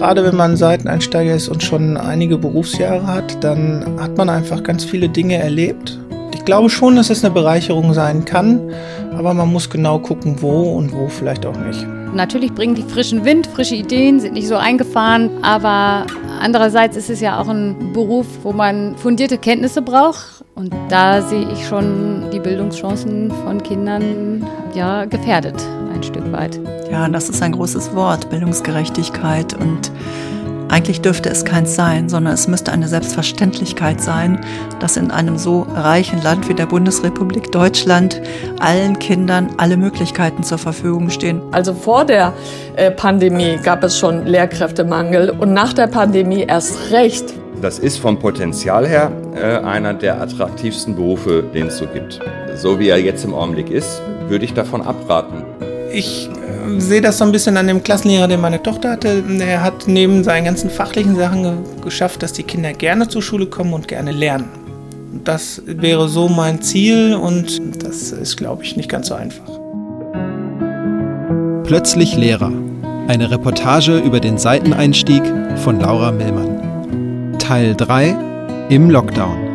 Gerade wenn man Seiteneinsteiger ist und schon einige Berufsjahre hat, dann hat man einfach ganz viele Dinge erlebt. Ich glaube schon, dass es eine Bereicherung sein kann, aber man muss genau gucken, wo und wo vielleicht auch nicht. Natürlich bringen die frischen Wind, frische Ideen, sind nicht so eingefahren, aber andererseits ist es ja auch ein Beruf, wo man fundierte Kenntnisse braucht und da sehe ich schon die Bildungschancen von Kindern ja gefährdet ein Stück weit. Ja, das ist ein großes Wort, Bildungsgerechtigkeit und eigentlich dürfte es keins sein, sondern es müsste eine Selbstverständlichkeit sein, dass in einem so reichen Land wie der Bundesrepublik Deutschland allen Kindern alle Möglichkeiten zur Verfügung stehen. Also vor der äh, Pandemie gab es schon Lehrkräftemangel und nach der Pandemie erst recht. Das ist vom Potenzial her äh, einer der attraktivsten Berufe, den es so gibt. So wie er jetzt im Augenblick ist, würde ich davon abraten. Ich sehe das so ein bisschen an dem Klassenlehrer, den meine Tochter hatte. Er hat neben seinen ganzen fachlichen Sachen ge geschafft, dass die Kinder gerne zur Schule kommen und gerne lernen. Das wäre so mein Ziel und das ist, glaube ich, nicht ganz so einfach. Plötzlich Lehrer. Eine Reportage über den Seiteneinstieg von Laura Millmann. Teil 3 im Lockdown.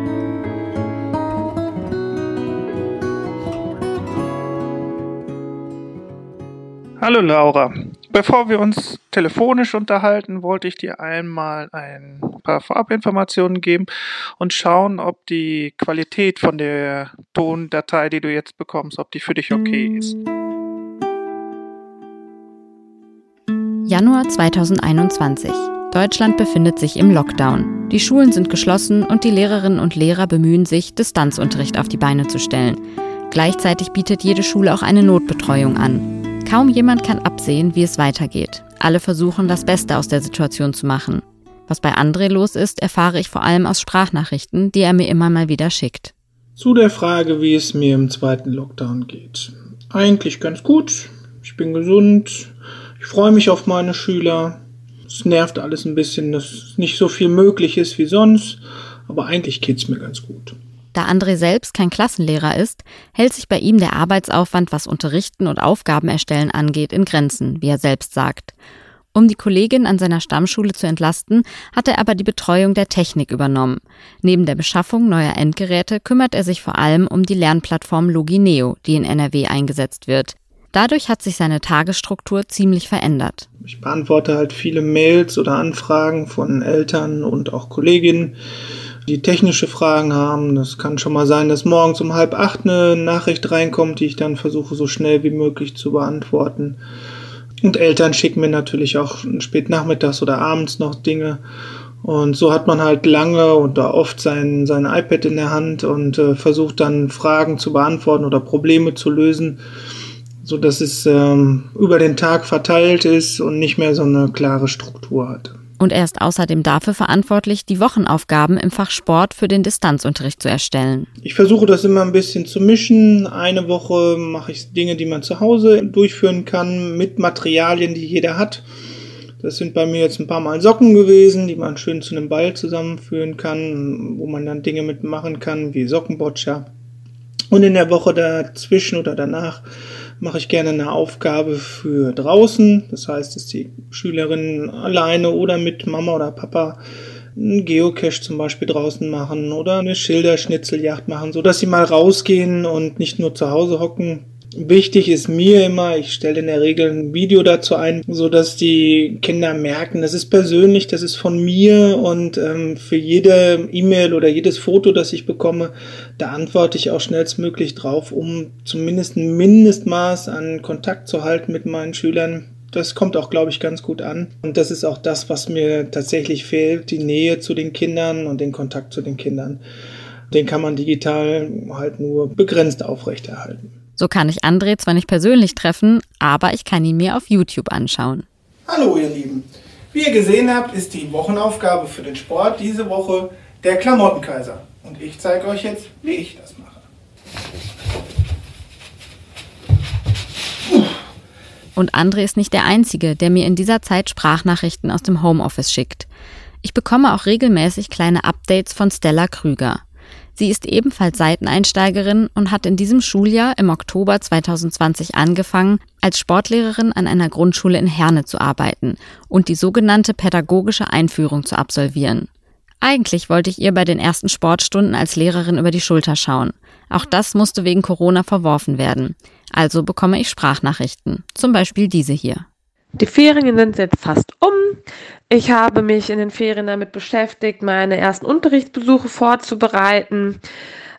Hallo Laura. Bevor wir uns telefonisch unterhalten, wollte ich dir einmal ein paar Vorabinformationen geben und schauen, ob die Qualität von der Tondatei, die du jetzt bekommst, ob die für dich okay ist. Januar 2021. Deutschland befindet sich im Lockdown. Die Schulen sind geschlossen und die Lehrerinnen und Lehrer bemühen sich, Distanzunterricht auf die Beine zu stellen. Gleichzeitig bietet jede Schule auch eine Notbetreuung an. Kaum jemand kann absehen, wie es weitergeht. Alle versuchen, das Beste aus der Situation zu machen. Was bei André los ist, erfahre ich vor allem aus Sprachnachrichten, die er mir immer mal wieder schickt. Zu der Frage, wie es mir im zweiten Lockdown geht. Eigentlich ganz gut. Ich bin gesund. Ich freue mich auf meine Schüler. Es nervt alles ein bisschen, dass nicht so viel möglich ist wie sonst. Aber eigentlich geht es mir ganz gut. Da André selbst kein Klassenlehrer ist, hält sich bei ihm der Arbeitsaufwand, was Unterrichten und Aufgaben erstellen angeht, in Grenzen, wie er selbst sagt. Um die Kollegin an seiner Stammschule zu entlasten, hat er aber die Betreuung der Technik übernommen. Neben der Beschaffung neuer Endgeräte kümmert er sich vor allem um die Lernplattform Logineo, die in NRW eingesetzt wird. Dadurch hat sich seine Tagesstruktur ziemlich verändert. Ich beantworte halt viele Mails oder Anfragen von Eltern und auch Kolleginnen die technische Fragen haben. Das kann schon mal sein, dass morgens um halb acht eine Nachricht reinkommt, die ich dann versuche so schnell wie möglich zu beantworten. Und Eltern schicken mir natürlich auch spät nachmittags oder abends noch Dinge. Und so hat man halt lange und da oft sein, sein iPad in der Hand und äh, versucht dann Fragen zu beantworten oder Probleme zu lösen, so dass es ähm, über den Tag verteilt ist und nicht mehr so eine klare Struktur hat. Und er ist außerdem dafür verantwortlich, die Wochenaufgaben im Fach Sport für den Distanzunterricht zu erstellen. Ich versuche das immer ein bisschen zu mischen. Eine Woche mache ich Dinge, die man zu Hause durchführen kann, mit Materialien, die jeder hat. Das sind bei mir jetzt ein paar Mal Socken gewesen, die man schön zu einem Ball zusammenführen kann, wo man dann Dinge mitmachen kann, wie Sockenboccia. Und in der Woche dazwischen oder danach mache ich gerne eine Aufgabe für draußen. Das heißt, dass die Schülerinnen alleine oder mit Mama oder Papa einen Geocache zum Beispiel draußen machen oder eine Schilderschnitzeljagd machen, so dass sie mal rausgehen und nicht nur zu Hause hocken, Wichtig ist mir immer, ich stelle in der Regel ein Video dazu ein, so dass die Kinder merken, das ist persönlich, das ist von mir und ähm, für jede E-Mail oder jedes Foto, das ich bekomme, da antworte ich auch schnellstmöglich drauf, um zumindest ein Mindestmaß an Kontakt zu halten mit meinen Schülern. Das kommt auch, glaube ich, ganz gut an. Und das ist auch das, was mir tatsächlich fehlt, die Nähe zu den Kindern und den Kontakt zu den Kindern. Den kann man digital halt nur begrenzt aufrechterhalten. So kann ich André zwar nicht persönlich treffen, aber ich kann ihn mir auf YouTube anschauen. Hallo ihr Lieben. Wie ihr gesehen habt, ist die Wochenaufgabe für den Sport diese Woche der Klamottenkaiser. Und ich zeige euch jetzt, wie ich das mache. Und André ist nicht der Einzige, der mir in dieser Zeit Sprachnachrichten aus dem Homeoffice schickt. Ich bekomme auch regelmäßig kleine Updates von Stella Krüger. Sie ist ebenfalls Seiteneinsteigerin und hat in diesem Schuljahr im Oktober 2020 angefangen, als Sportlehrerin an einer Grundschule in Herne zu arbeiten und die sogenannte pädagogische Einführung zu absolvieren. Eigentlich wollte ich ihr bei den ersten Sportstunden als Lehrerin über die Schulter schauen. Auch das musste wegen Corona verworfen werden. Also bekomme ich Sprachnachrichten, zum Beispiel diese hier. Die Ferien sind jetzt fast um. Ich habe mich in den Ferien damit beschäftigt, meine ersten Unterrichtsbesuche vorzubereiten.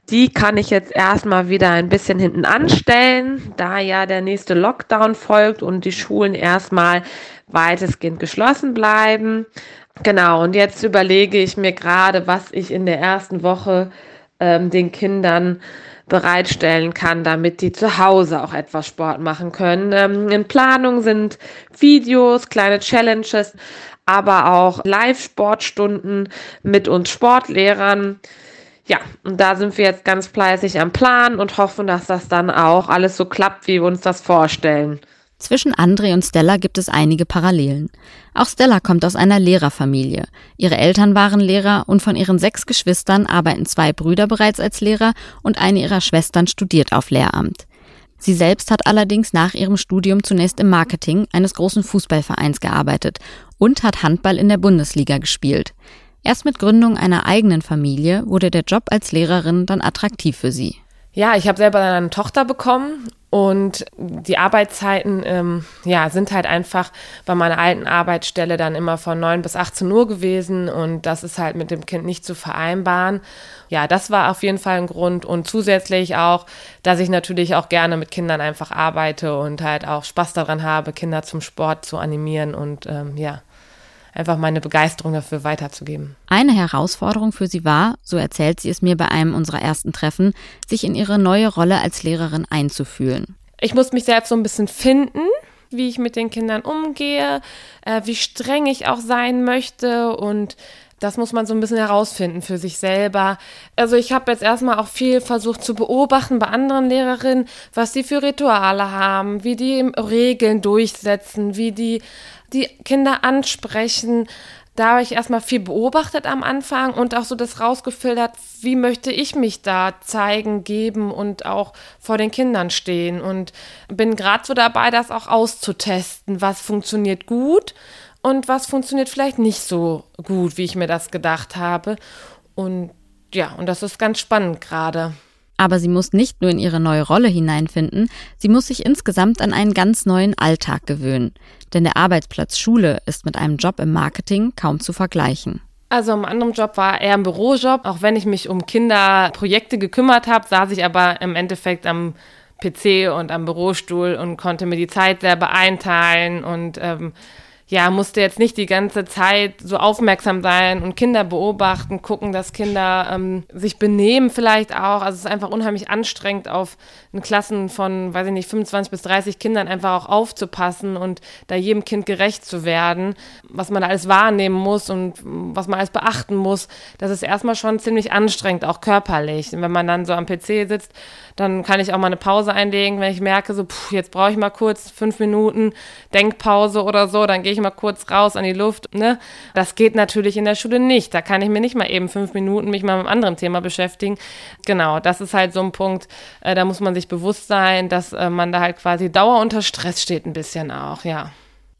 Die kann ich jetzt erstmal wieder ein bisschen hinten anstellen, da ja der nächste Lockdown folgt und die Schulen erstmal weitestgehend geschlossen bleiben. Genau, und jetzt überlege ich mir gerade, was ich in der ersten Woche ähm, den Kindern bereitstellen kann, damit die zu Hause auch etwas Sport machen können. Ähm, in Planung sind Videos, kleine Challenges, aber auch Live-Sportstunden mit uns Sportlehrern. Ja, und da sind wir jetzt ganz fleißig am Plan und hoffen, dass das dann auch alles so klappt, wie wir uns das vorstellen. Zwischen André und Stella gibt es einige Parallelen. Auch Stella kommt aus einer Lehrerfamilie. Ihre Eltern waren Lehrer und von ihren sechs Geschwistern arbeiten zwei Brüder bereits als Lehrer und eine ihrer Schwestern studiert auf Lehramt. Sie selbst hat allerdings nach ihrem Studium zunächst im Marketing eines großen Fußballvereins gearbeitet und hat Handball in der Bundesliga gespielt. Erst mit Gründung einer eigenen Familie wurde der Job als Lehrerin dann attraktiv für sie. Ja, ich habe selber eine Tochter bekommen und die Arbeitszeiten ähm, ja, sind halt einfach bei meiner alten Arbeitsstelle dann immer von 9 bis 18 Uhr gewesen und das ist halt mit dem Kind nicht zu vereinbaren. Ja, das war auf jeden Fall ein Grund und zusätzlich auch, dass ich natürlich auch gerne mit Kindern einfach arbeite und halt auch Spaß daran habe, Kinder zum Sport zu animieren und ähm, ja, einfach meine Begeisterung dafür weiterzugeben. Eine Herausforderung für sie war, so erzählt sie es mir bei einem unserer ersten Treffen, sich in ihre neue Rolle als Lehrerin einzufühlen. Ich muss mich selbst so ein bisschen finden, wie ich mit den Kindern umgehe, äh, wie streng ich auch sein möchte und das muss man so ein bisschen herausfinden für sich selber. Also ich habe jetzt erstmal auch viel versucht zu beobachten bei anderen Lehrerinnen, was die für Rituale haben, wie die Regeln durchsetzen, wie die die Kinder ansprechen. Da habe ich erstmal viel beobachtet am Anfang und auch so das rausgefiltert, wie möchte ich mich da zeigen, geben und auch vor den Kindern stehen. Und bin gerade so dabei, das auch auszutesten, was funktioniert gut und was funktioniert vielleicht nicht so gut, wie ich mir das gedacht habe. Und ja, und das ist ganz spannend gerade. Aber sie muss nicht nur in ihre neue Rolle hineinfinden, sie muss sich insgesamt an einen ganz neuen Alltag gewöhnen. Denn der Arbeitsplatz Schule ist mit einem Job im Marketing kaum zu vergleichen. Also im anderen Job war eher ein Bürojob. Auch wenn ich mich um Kinderprojekte gekümmert habe, saß ich aber im Endeffekt am PC und am Bürostuhl und konnte mir die Zeit selber einteilen und ähm, ja, musste jetzt nicht die ganze Zeit so aufmerksam sein und Kinder beobachten, gucken, dass Kinder ähm, sich benehmen vielleicht auch. Also es ist einfach unheimlich anstrengend, auf einen Klassen von, weiß ich nicht, 25 bis 30 Kindern einfach auch aufzupassen und da jedem Kind gerecht zu werden, was man da alles wahrnehmen muss und was man alles beachten muss. Das ist erstmal schon ziemlich anstrengend, auch körperlich. Und wenn man dann so am PC sitzt, dann kann ich auch mal eine Pause einlegen, wenn ich merke, so, pff, jetzt brauche ich mal kurz fünf Minuten Denkpause oder so, dann gehe ich mal kurz raus an die Luft. Ne? Das geht natürlich in der Schule nicht. Da kann ich mir nicht mal eben fünf Minuten mich mal mit einem anderen Thema beschäftigen. Genau, das ist halt so ein Punkt, äh, da muss man sich bewusst sein, dass äh, man da halt quasi Dauer unter Stress steht, ein bisschen auch, ja.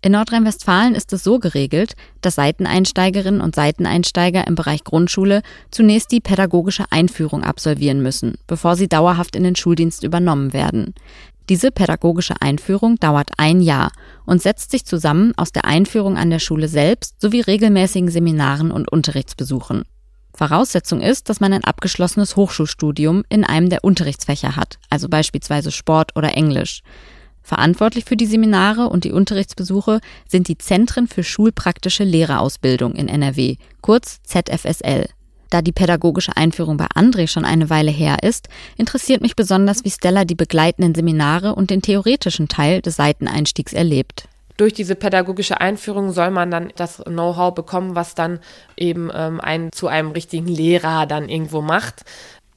In Nordrhein-Westfalen ist es so geregelt, dass Seiteneinsteigerinnen und Seiteneinsteiger im Bereich Grundschule zunächst die pädagogische Einführung absolvieren müssen, bevor sie dauerhaft in den Schuldienst übernommen werden. Diese pädagogische Einführung dauert ein Jahr und setzt sich zusammen aus der Einführung an der Schule selbst sowie regelmäßigen Seminaren und Unterrichtsbesuchen. Voraussetzung ist, dass man ein abgeschlossenes Hochschulstudium in einem der Unterrichtsfächer hat, also beispielsweise Sport oder Englisch. Verantwortlich für die Seminare und die Unterrichtsbesuche sind die Zentren für schulpraktische Lehrerausbildung in NRW, kurz ZFSL. Da die pädagogische Einführung bei André schon eine Weile her ist, interessiert mich besonders, wie Stella die begleitenden Seminare und den theoretischen Teil des Seiteneinstiegs erlebt durch diese pädagogische Einführung soll man dann das Know-how bekommen, was dann eben ähm, einen zu einem richtigen Lehrer dann irgendwo macht.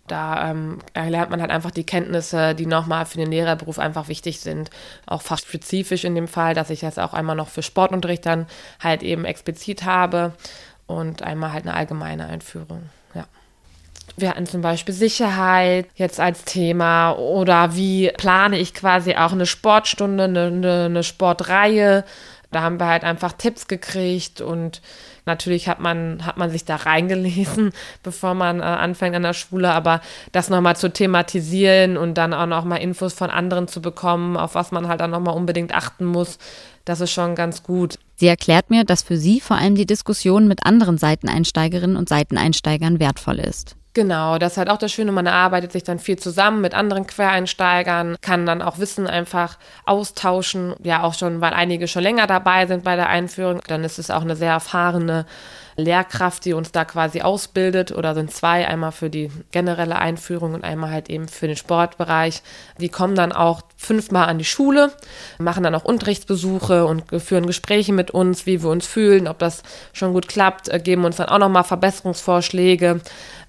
Da ähm, erlernt man halt einfach die Kenntnisse, die nochmal für den Lehrerberuf einfach wichtig sind. Auch fast spezifisch in dem Fall, dass ich das auch einmal noch für Sportunterricht dann halt eben explizit habe und einmal halt eine allgemeine Einführung. Ja. Wir hatten zum Beispiel Sicherheit jetzt als Thema oder wie plane ich quasi auch eine Sportstunde, eine, eine, eine Sportreihe. Da haben wir halt einfach Tipps gekriegt und Natürlich hat man, hat man sich da reingelesen, bevor man äh, anfängt an der Schule, aber das nochmal zu thematisieren und dann auch nochmal Infos von anderen zu bekommen, auf was man halt dann nochmal unbedingt achten muss, das ist schon ganz gut. Sie erklärt mir, dass für sie vor allem die Diskussion mit anderen Seiteneinsteigerinnen und Seiteneinsteigern wertvoll ist. Genau, das ist halt auch das Schöne, man arbeitet sich dann viel zusammen mit anderen Quereinsteigern, kann dann auch Wissen einfach austauschen, ja auch schon, weil einige schon länger dabei sind bei der Einführung, dann ist es auch eine sehr erfahrene Lehrkraft, die uns da quasi ausbildet oder sind zwei, einmal für die generelle Einführung und einmal halt eben für den Sportbereich. Die kommen dann auch fünfmal an die Schule, machen dann auch Unterrichtsbesuche und führen Gespräche mit uns, wie wir uns fühlen, ob das schon gut klappt, äh, geben uns dann auch nochmal Verbesserungsvorschläge.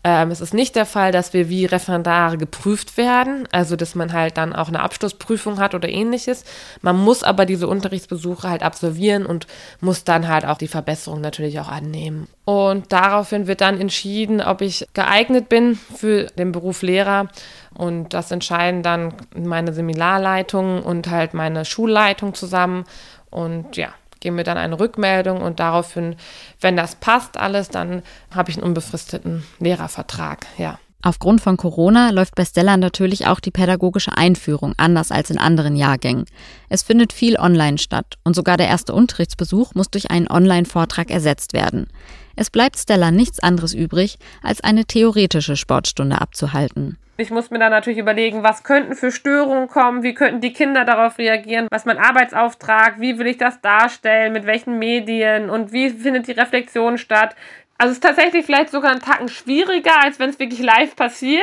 Ähm, es ist nicht der Fall, dass wir wie Referendare geprüft werden, also dass man halt dann auch eine Abschlussprüfung hat oder ähnliches. Man muss aber diese Unterrichtsbesuche halt absolvieren und muss dann halt auch die Verbesserung natürlich auch annehmen. Und daraufhin wird dann entschieden, ob ich geeignet bin für den Beruf Lehrer. Und das entscheiden dann meine Seminarleitung und halt meine Schulleitung zusammen. Und ja, geben mir dann eine Rückmeldung und daraufhin, wenn das passt alles, dann habe ich einen unbefristeten Lehrervertrag, ja. Aufgrund von Corona läuft bei Stella natürlich auch die pädagogische Einführung anders als in anderen Jahrgängen. Es findet viel online statt und sogar der erste Unterrichtsbesuch muss durch einen Online-Vortrag ersetzt werden. Es bleibt Stella nichts anderes übrig, als eine theoretische Sportstunde abzuhalten. Ich muss mir dann natürlich überlegen, was könnten für Störungen kommen, wie könnten die Kinder darauf reagieren, was mein Arbeitsauftrag, wie will ich das darstellen, mit welchen Medien und wie findet die Reflexion statt. Also es ist tatsächlich vielleicht sogar einen Tacken schwieriger, als wenn es wirklich live passiert.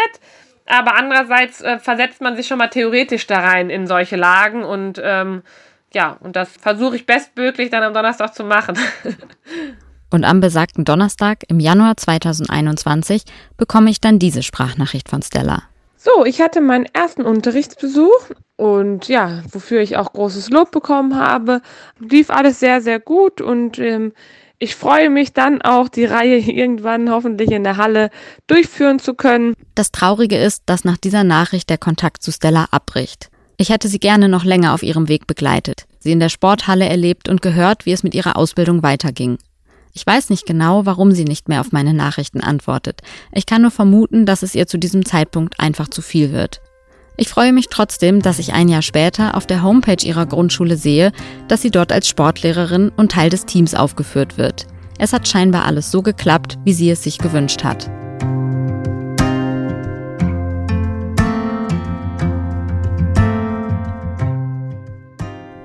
Aber andererseits äh, versetzt man sich schon mal theoretisch da rein in solche Lagen und ähm, ja, und das versuche ich bestmöglich dann am Donnerstag zu machen. Und am besagten Donnerstag im Januar 2021 bekomme ich dann diese Sprachnachricht von Stella. So, ich hatte meinen ersten Unterrichtsbesuch und ja, wofür ich auch großes Lob bekommen habe, lief alles sehr, sehr gut und ähm, ich freue mich dann auch, die Reihe irgendwann hoffentlich in der Halle durchführen zu können. Das Traurige ist, dass nach dieser Nachricht der Kontakt zu Stella abbricht. Ich hätte sie gerne noch länger auf ihrem Weg begleitet, sie in der Sporthalle erlebt und gehört, wie es mit ihrer Ausbildung weiterging. Ich weiß nicht genau, warum sie nicht mehr auf meine Nachrichten antwortet. Ich kann nur vermuten, dass es ihr zu diesem Zeitpunkt einfach zu viel wird. Ich freue mich trotzdem, dass ich ein Jahr später auf der Homepage ihrer Grundschule sehe, dass sie dort als Sportlehrerin und Teil des Teams aufgeführt wird. Es hat scheinbar alles so geklappt, wie sie es sich gewünscht hat.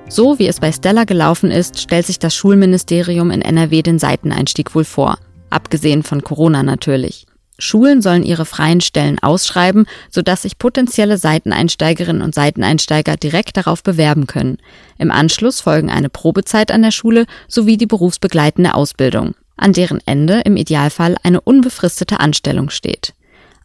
So wie es bei Stella gelaufen ist, stellt sich das Schulministerium in NRW den Seiteneinstieg wohl vor. Abgesehen von Corona natürlich. Schulen sollen ihre freien Stellen ausschreiben, sodass sich potenzielle Seiteneinsteigerinnen und Seiteneinsteiger direkt darauf bewerben können. Im Anschluss folgen eine Probezeit an der Schule sowie die berufsbegleitende Ausbildung, an deren Ende im Idealfall eine unbefristete Anstellung steht.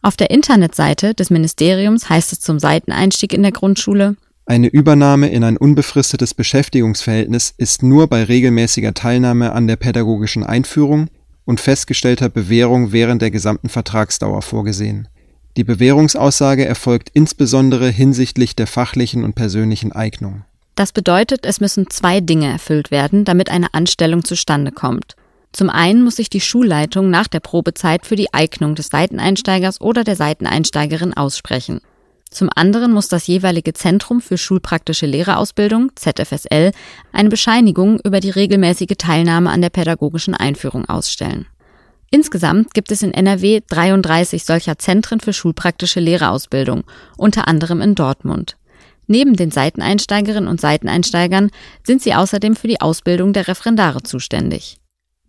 Auf der Internetseite des Ministeriums heißt es zum Seiteneinstieg in der Grundschule eine Übernahme in ein unbefristetes Beschäftigungsverhältnis ist nur bei regelmäßiger Teilnahme an der pädagogischen Einführung und festgestellter Bewährung während der gesamten Vertragsdauer vorgesehen. Die Bewährungsaussage erfolgt insbesondere hinsichtlich der fachlichen und persönlichen Eignung. Das bedeutet, es müssen zwei Dinge erfüllt werden, damit eine Anstellung zustande kommt. Zum einen muss sich die Schulleitung nach der Probezeit für die Eignung des Seiteneinsteigers oder der Seiteneinsteigerin aussprechen. Zum anderen muss das jeweilige Zentrum für schulpraktische Lehrerausbildung, ZFSL, eine Bescheinigung über die regelmäßige Teilnahme an der pädagogischen Einführung ausstellen. Insgesamt gibt es in NRW 33 solcher Zentren für schulpraktische Lehrerausbildung, unter anderem in Dortmund. Neben den Seiteneinsteigerinnen und Seiteneinsteigern sind sie außerdem für die Ausbildung der Referendare zuständig.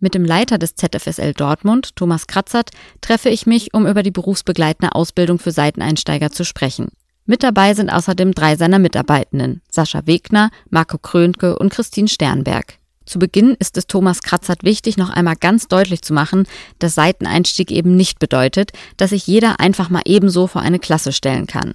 Mit dem Leiter des ZFSL Dortmund, Thomas Kratzert, treffe ich mich, um über die berufsbegleitende Ausbildung für Seiteneinsteiger zu sprechen. Mit dabei sind außerdem drei seiner Mitarbeitenden, Sascha Wegner, Marco Krönke und Christine Sternberg. Zu Beginn ist es Thomas Kratzert wichtig, noch einmal ganz deutlich zu machen, dass Seiteneinstieg eben nicht bedeutet, dass sich jeder einfach mal ebenso vor eine Klasse stellen kann.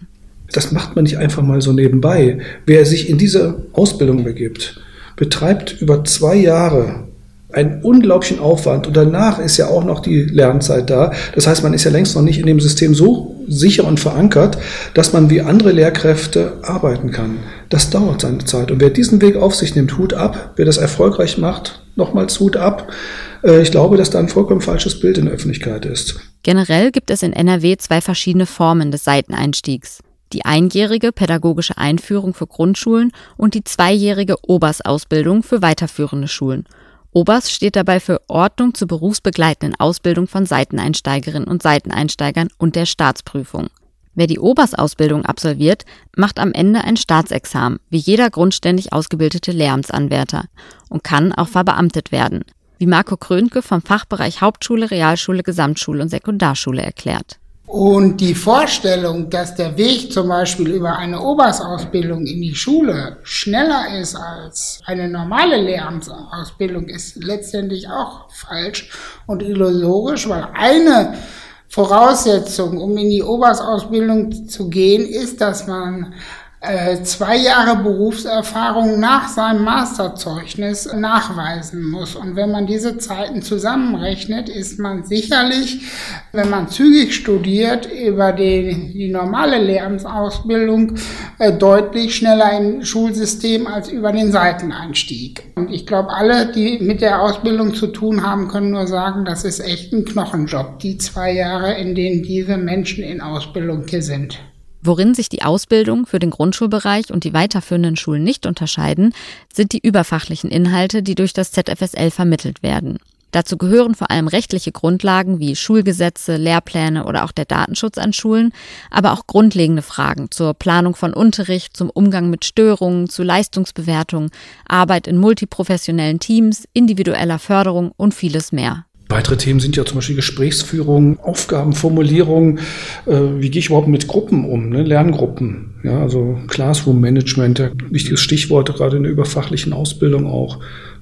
Das macht man nicht einfach mal so nebenbei. Wer sich in diese Ausbildung begibt, betreibt über zwei Jahre einen unglaublichen Aufwand. Und danach ist ja auch noch die Lernzeit da. Das heißt, man ist ja längst noch nicht in dem System so sicher und verankert, dass man wie andere Lehrkräfte arbeiten kann. Das dauert seine Zeit. Und wer diesen Weg auf sich nimmt, Hut ab. Wer das erfolgreich macht, nochmals Hut ab. Äh, ich glaube, dass da ein vollkommen falsches Bild in der Öffentlichkeit ist. Generell gibt es in NRW zwei verschiedene Formen des Seiteneinstiegs. Die einjährige pädagogische Einführung für Grundschulen und die zweijährige Obers-Ausbildung für weiterführende Schulen. Obers steht dabei für Ordnung zur berufsbegleitenden Ausbildung von Seiteneinsteigerinnen und Seiteneinsteigern und der Staatsprüfung. Wer die Obersausbildung absolviert, macht am Ende ein Staatsexamen, wie jeder grundständig ausgebildete Lehramtsanwärter und kann auch verbeamtet werden, wie Marco Krönke vom Fachbereich Hauptschule, Realschule, Gesamtschule und Sekundarschule erklärt. Und die Vorstellung, dass der Weg zum Beispiel über eine Obersausbildung in die Schule schneller ist als eine normale Lehramtsausbildung, ist letztendlich auch falsch und illusorisch, weil eine Voraussetzung, um in die Obersausbildung zu gehen, ist, dass man zwei Jahre Berufserfahrung nach seinem Masterzeugnis nachweisen muss. Und wenn man diese Zeiten zusammenrechnet, ist man sicherlich, wenn man zügig studiert, über die, die normale Lehramtsausbildung äh, deutlich schneller im Schulsystem als über den Seiteneinstieg. Und ich glaube, alle, die mit der Ausbildung zu tun haben, können nur sagen, das ist echt ein Knochenjob, die zwei Jahre, in denen diese Menschen in Ausbildung hier sind. Worin sich die Ausbildung für den Grundschulbereich und die weiterführenden Schulen nicht unterscheiden, sind die überfachlichen Inhalte, die durch das ZFSL vermittelt werden. Dazu gehören vor allem rechtliche Grundlagen wie Schulgesetze, Lehrpläne oder auch der Datenschutz an Schulen, aber auch grundlegende Fragen zur Planung von Unterricht, zum Umgang mit Störungen, zu Leistungsbewertung, Arbeit in multiprofessionellen Teams, individueller Förderung und vieles mehr. Weitere Themen sind ja zum Beispiel Gesprächsführung, Aufgabenformulierung, äh, wie gehe ich überhaupt mit Gruppen um, ne? Lerngruppen, ja, also Classroom Management, ja, wichtiges Stichwort gerade in der überfachlichen Ausbildung auch.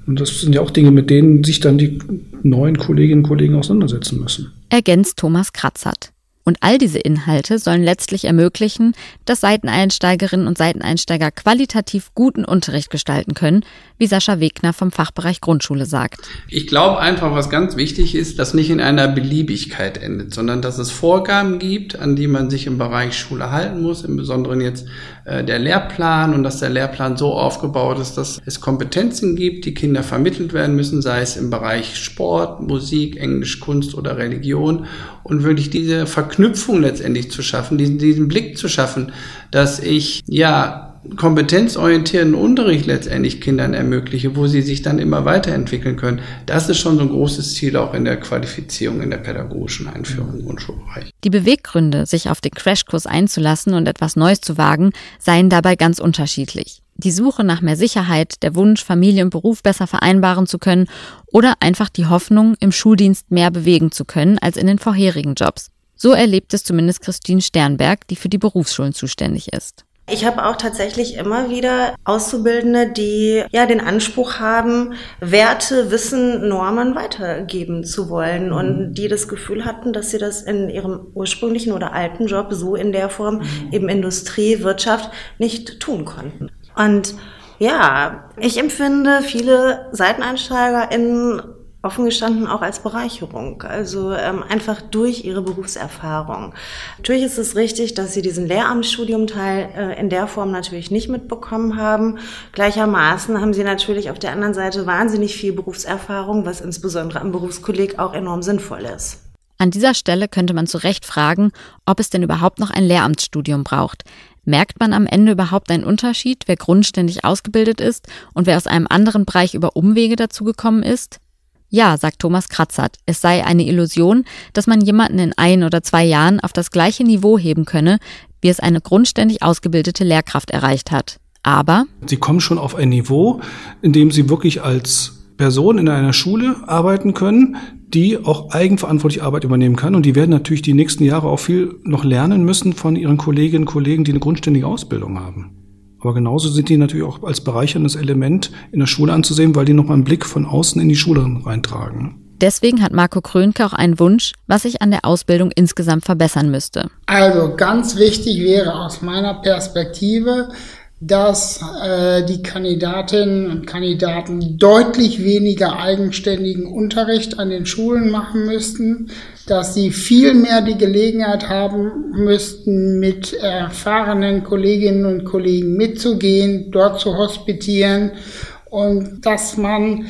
Und das sind ja auch Dinge, mit denen sich dann die neuen Kolleginnen und Kollegen auseinandersetzen müssen. Ergänzt Thomas Kratzert. Und all diese Inhalte sollen letztlich ermöglichen, dass Seiteneinsteigerinnen und Seiteneinsteiger qualitativ guten Unterricht gestalten können, wie Sascha Wegner vom Fachbereich Grundschule sagt. Ich glaube einfach, was ganz wichtig ist, dass nicht in einer Beliebigkeit endet, sondern dass es Vorgaben gibt, an die man sich im Bereich Schule halten muss, im Besonderen jetzt äh, der Lehrplan und dass der Lehrplan so aufgebaut ist, dass es Kompetenzen gibt, die Kinder vermittelt werden müssen, sei es im Bereich Sport, Musik, Englisch, Kunst oder Religion und wirklich diese Verknüpfung letztendlich zu schaffen, diesen, diesen Blick zu schaffen, dass ich ja kompetenzorientierten Unterricht letztendlich Kindern ermögliche, wo sie sich dann immer weiterentwickeln können. Das ist schon so ein großes Ziel auch in der Qualifizierung, in der pädagogischen Einführung im Grundschulbereich. Die Beweggründe, sich auf den Crashkurs einzulassen und etwas Neues zu wagen, seien dabei ganz unterschiedlich. Die Suche nach mehr Sicherheit, der Wunsch, Familie und Beruf besser vereinbaren zu können oder einfach die Hoffnung, im Schuldienst mehr bewegen zu können als in den vorherigen Jobs. So erlebt es zumindest Christine Sternberg, die für die Berufsschulen zuständig ist. Ich habe auch tatsächlich immer wieder Auszubildende, die ja den Anspruch haben, Werte, Wissen, Normen weitergeben zu wollen und mhm. die das Gefühl hatten, dass sie das in ihrem ursprünglichen oder alten Job so in der Form mhm. eben Industrie, Wirtschaft nicht tun konnten. Und ja, ich empfinde viele SeiteneinsteigerInnen offen gestanden auch als Bereicherung, also ähm, einfach durch ihre Berufserfahrung. Natürlich ist es richtig, dass sie diesen Lehramtsstudiumteil äh, in der Form natürlich nicht mitbekommen haben. Gleichermaßen haben sie natürlich auf der anderen Seite wahnsinnig viel Berufserfahrung, was insbesondere am Berufskolleg auch enorm sinnvoll ist. An dieser Stelle könnte man zu Recht fragen, ob es denn überhaupt noch ein Lehramtsstudium braucht. Merkt man am Ende überhaupt einen Unterschied, wer grundständig ausgebildet ist und wer aus einem anderen Bereich über Umwege dazugekommen ist? Ja, sagt Thomas Kratzert, es sei eine Illusion, dass man jemanden in ein oder zwei Jahren auf das gleiche Niveau heben könne, wie es eine grundständig ausgebildete Lehrkraft erreicht hat. Aber Sie kommen schon auf ein Niveau, in dem Sie wirklich als Person in einer Schule arbeiten können, die auch eigenverantwortlich Arbeit übernehmen kann. Und die werden natürlich die nächsten Jahre auch viel noch lernen müssen von ihren Kolleginnen und Kollegen, die eine grundständige Ausbildung haben. Aber genauso sind die natürlich auch als bereicherndes Element in der Schule anzusehen, weil die noch einen Blick von außen in die Schule reintragen. Deswegen hat Marco Krönke auch einen Wunsch, was sich an der Ausbildung insgesamt verbessern müsste. Also ganz wichtig wäre aus meiner Perspektive, dass äh, die Kandidatinnen und Kandidaten deutlich weniger eigenständigen Unterricht an den Schulen machen müssten, dass sie viel mehr die Gelegenheit haben müssten, mit erfahrenen Kolleginnen und Kollegen mitzugehen, dort zu hospitieren und dass man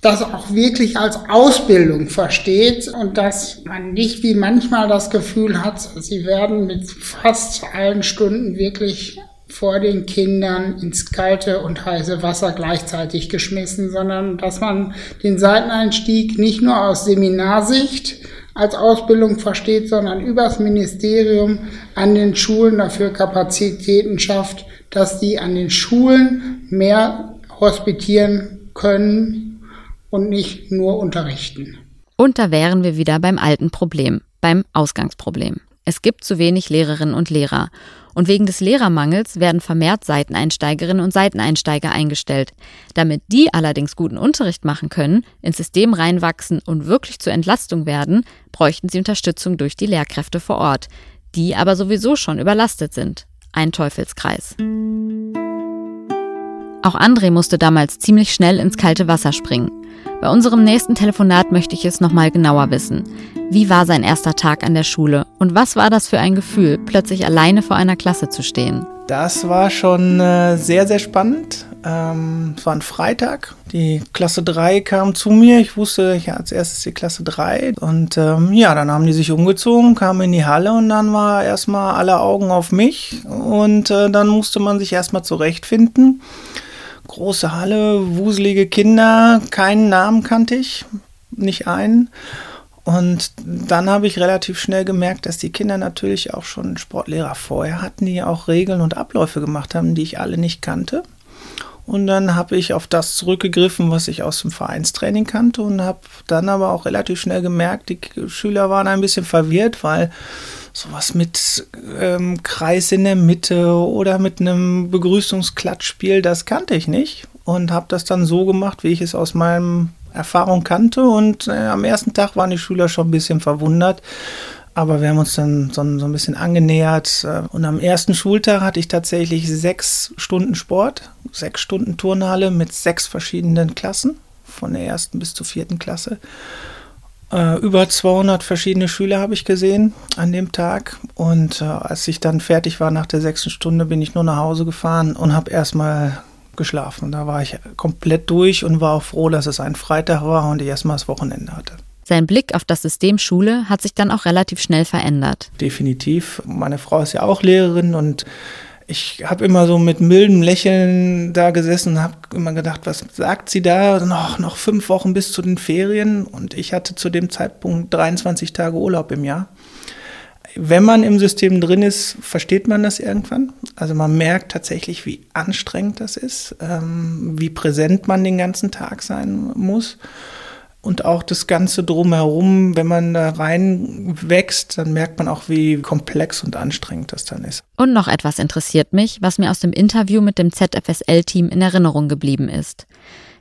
das auch wirklich als Ausbildung versteht und dass man nicht wie manchmal das Gefühl hat, sie werden mit fast allen Stunden wirklich vor den Kindern ins kalte und heiße Wasser gleichzeitig geschmissen, sondern dass man den Seiteneinstieg nicht nur aus Seminarsicht als Ausbildung versteht, sondern übers Ministerium an den Schulen dafür Kapazitäten schafft, dass die an den Schulen mehr hospitieren können und nicht nur unterrichten. Und da wären wir wieder beim alten Problem, beim Ausgangsproblem. Es gibt zu wenig Lehrerinnen und Lehrer. Und wegen des Lehrermangels werden vermehrt Seiteneinsteigerinnen und Seiteneinsteiger eingestellt. Damit die allerdings guten Unterricht machen können, ins System reinwachsen und wirklich zur Entlastung werden, bräuchten sie Unterstützung durch die Lehrkräfte vor Ort, die aber sowieso schon überlastet sind. Ein Teufelskreis. Auch André musste damals ziemlich schnell ins kalte Wasser springen. Bei unserem nächsten Telefonat möchte ich es nochmal genauer wissen. Wie war sein erster Tag an der Schule und was war das für ein Gefühl, plötzlich alleine vor einer Klasse zu stehen? Das war schon äh, sehr, sehr spannend. Ähm, es war ein Freitag. Die Klasse 3 kam zu mir. Ich wusste, ich als erstes die Klasse 3. Und ähm, ja, dann haben die sich umgezogen, kamen in die Halle und dann war erstmal alle Augen auf mich. Und äh, dann musste man sich erstmal zurechtfinden große Halle, wuselige Kinder, keinen Namen kannte ich, nicht einen. Und dann habe ich relativ schnell gemerkt, dass die Kinder natürlich auch schon Sportlehrer vorher hatten, die auch Regeln und Abläufe gemacht haben, die ich alle nicht kannte. Und dann habe ich auf das zurückgegriffen, was ich aus dem Vereinstraining kannte und habe dann aber auch relativ schnell gemerkt, die Schüler waren ein bisschen verwirrt, weil sowas mit ähm, Kreis in der Mitte oder mit einem Begrüßungsklatschspiel, das kannte ich nicht und habe das dann so gemacht, wie ich es aus meinem Erfahrung kannte und äh, am ersten Tag waren die Schüler schon ein bisschen verwundert, aber wir haben uns dann so, so ein bisschen angenähert äh, und am ersten Schultag hatte ich tatsächlich sechs Stunden Sport, sechs Stunden Turnhalle mit sechs verschiedenen Klassen von der ersten bis zur vierten Klasse äh, über 200 verschiedene Schüler habe ich gesehen an dem Tag. Und äh, als ich dann fertig war nach der sechsten Stunde, bin ich nur nach Hause gefahren und habe erstmal geschlafen. Da war ich komplett durch und war auch froh, dass es ein Freitag war und ich erstmal das Wochenende hatte. Sein Blick auf das System Schule hat sich dann auch relativ schnell verändert. Definitiv. Meine Frau ist ja auch Lehrerin und ich habe immer so mit mildem Lächeln da gesessen und habe immer gedacht, was sagt sie da? Noch, noch fünf Wochen bis zu den Ferien und ich hatte zu dem Zeitpunkt 23 Tage Urlaub im Jahr. Wenn man im System drin ist, versteht man das irgendwann. Also man merkt tatsächlich, wie anstrengend das ist, ähm, wie präsent man den ganzen Tag sein muss und auch das Ganze drumherum, wenn man da rein wächst, dann merkt man auch, wie komplex und anstrengend das dann ist. Und noch etwas interessiert mich, was mir aus dem Interview mit dem ZFSL-Team in Erinnerung geblieben ist.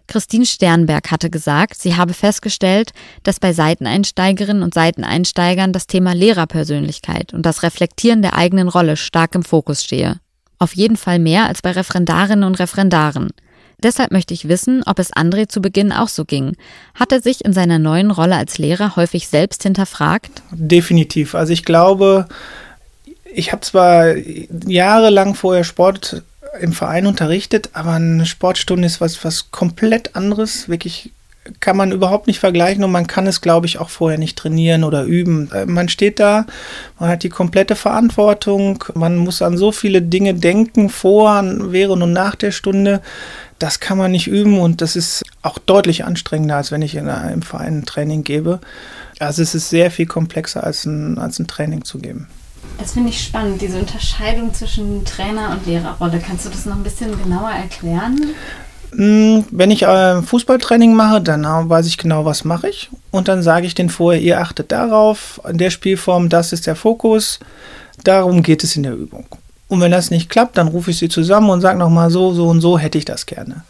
Christine Sternberg hatte gesagt, sie habe festgestellt, dass bei Seiteneinsteigerinnen und Seiteneinsteigern das Thema Lehrerpersönlichkeit und das Reflektieren der eigenen Rolle stark im Fokus stehe. Auf jeden Fall mehr als bei Referendarinnen und Referendaren. Deshalb möchte ich wissen, ob es André zu Beginn auch so ging. Hat er sich in seiner neuen Rolle als Lehrer häufig selbst hinterfragt? Definitiv. Also ich glaube, ich habe zwar jahrelang vorher Sport im Verein unterrichtet, aber eine Sportstunde ist was, was komplett anderes, wirklich kann man überhaupt nicht vergleichen und man kann es, glaube ich, auch vorher nicht trainieren oder üben. Äh, man steht da, man hat die komplette Verantwortung, man muss an so viele Dinge denken, vor, während und nach der Stunde. Das kann man nicht üben und das ist auch deutlich anstrengender, als wenn ich in einem Verein ein Training gebe. Also es ist sehr viel komplexer als ein, als ein Training zu geben. Das finde ich spannend, diese Unterscheidung zwischen Trainer- und Lehrerrolle. Kannst du das noch ein bisschen genauer erklären? Hm, wenn ich äh, Fußballtraining mache, dann weiß ich genau, was mache ich. Und dann sage ich denen vorher, ihr achtet darauf, in der Spielform, das ist der Fokus. Darum geht es in der Übung. Und wenn das nicht klappt, dann rufe ich sie zusammen und sage nochmal so, so und so hätte ich das gerne.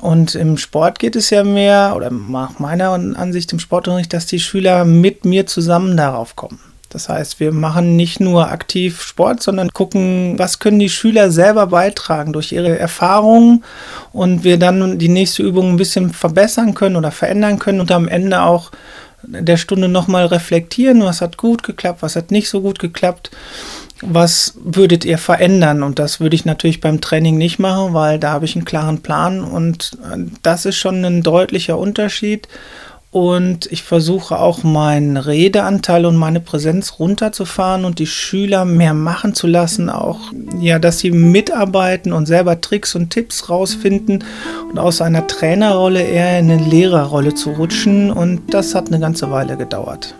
Und im Sport geht es ja mehr, oder nach meiner Ansicht im Sportunterricht, dass die Schüler mit mir zusammen darauf kommen. Das heißt, wir machen nicht nur aktiv Sport, sondern gucken, was können die Schüler selber beitragen durch ihre Erfahrungen und wir dann die nächste Übung ein bisschen verbessern können oder verändern können und am Ende auch der Stunde nochmal reflektieren, was hat gut geklappt, was hat nicht so gut geklappt, was würdet ihr verändern? Und das würde ich natürlich beim Training nicht machen, weil da habe ich einen klaren Plan und das ist schon ein deutlicher Unterschied und ich versuche auch meinen Redeanteil und meine Präsenz runterzufahren und die Schüler mehr machen zu lassen, auch ja, dass sie mitarbeiten und selber Tricks und Tipps rausfinden und aus einer Trainerrolle eher in eine Lehrerrolle zu rutschen und das hat eine ganze Weile gedauert.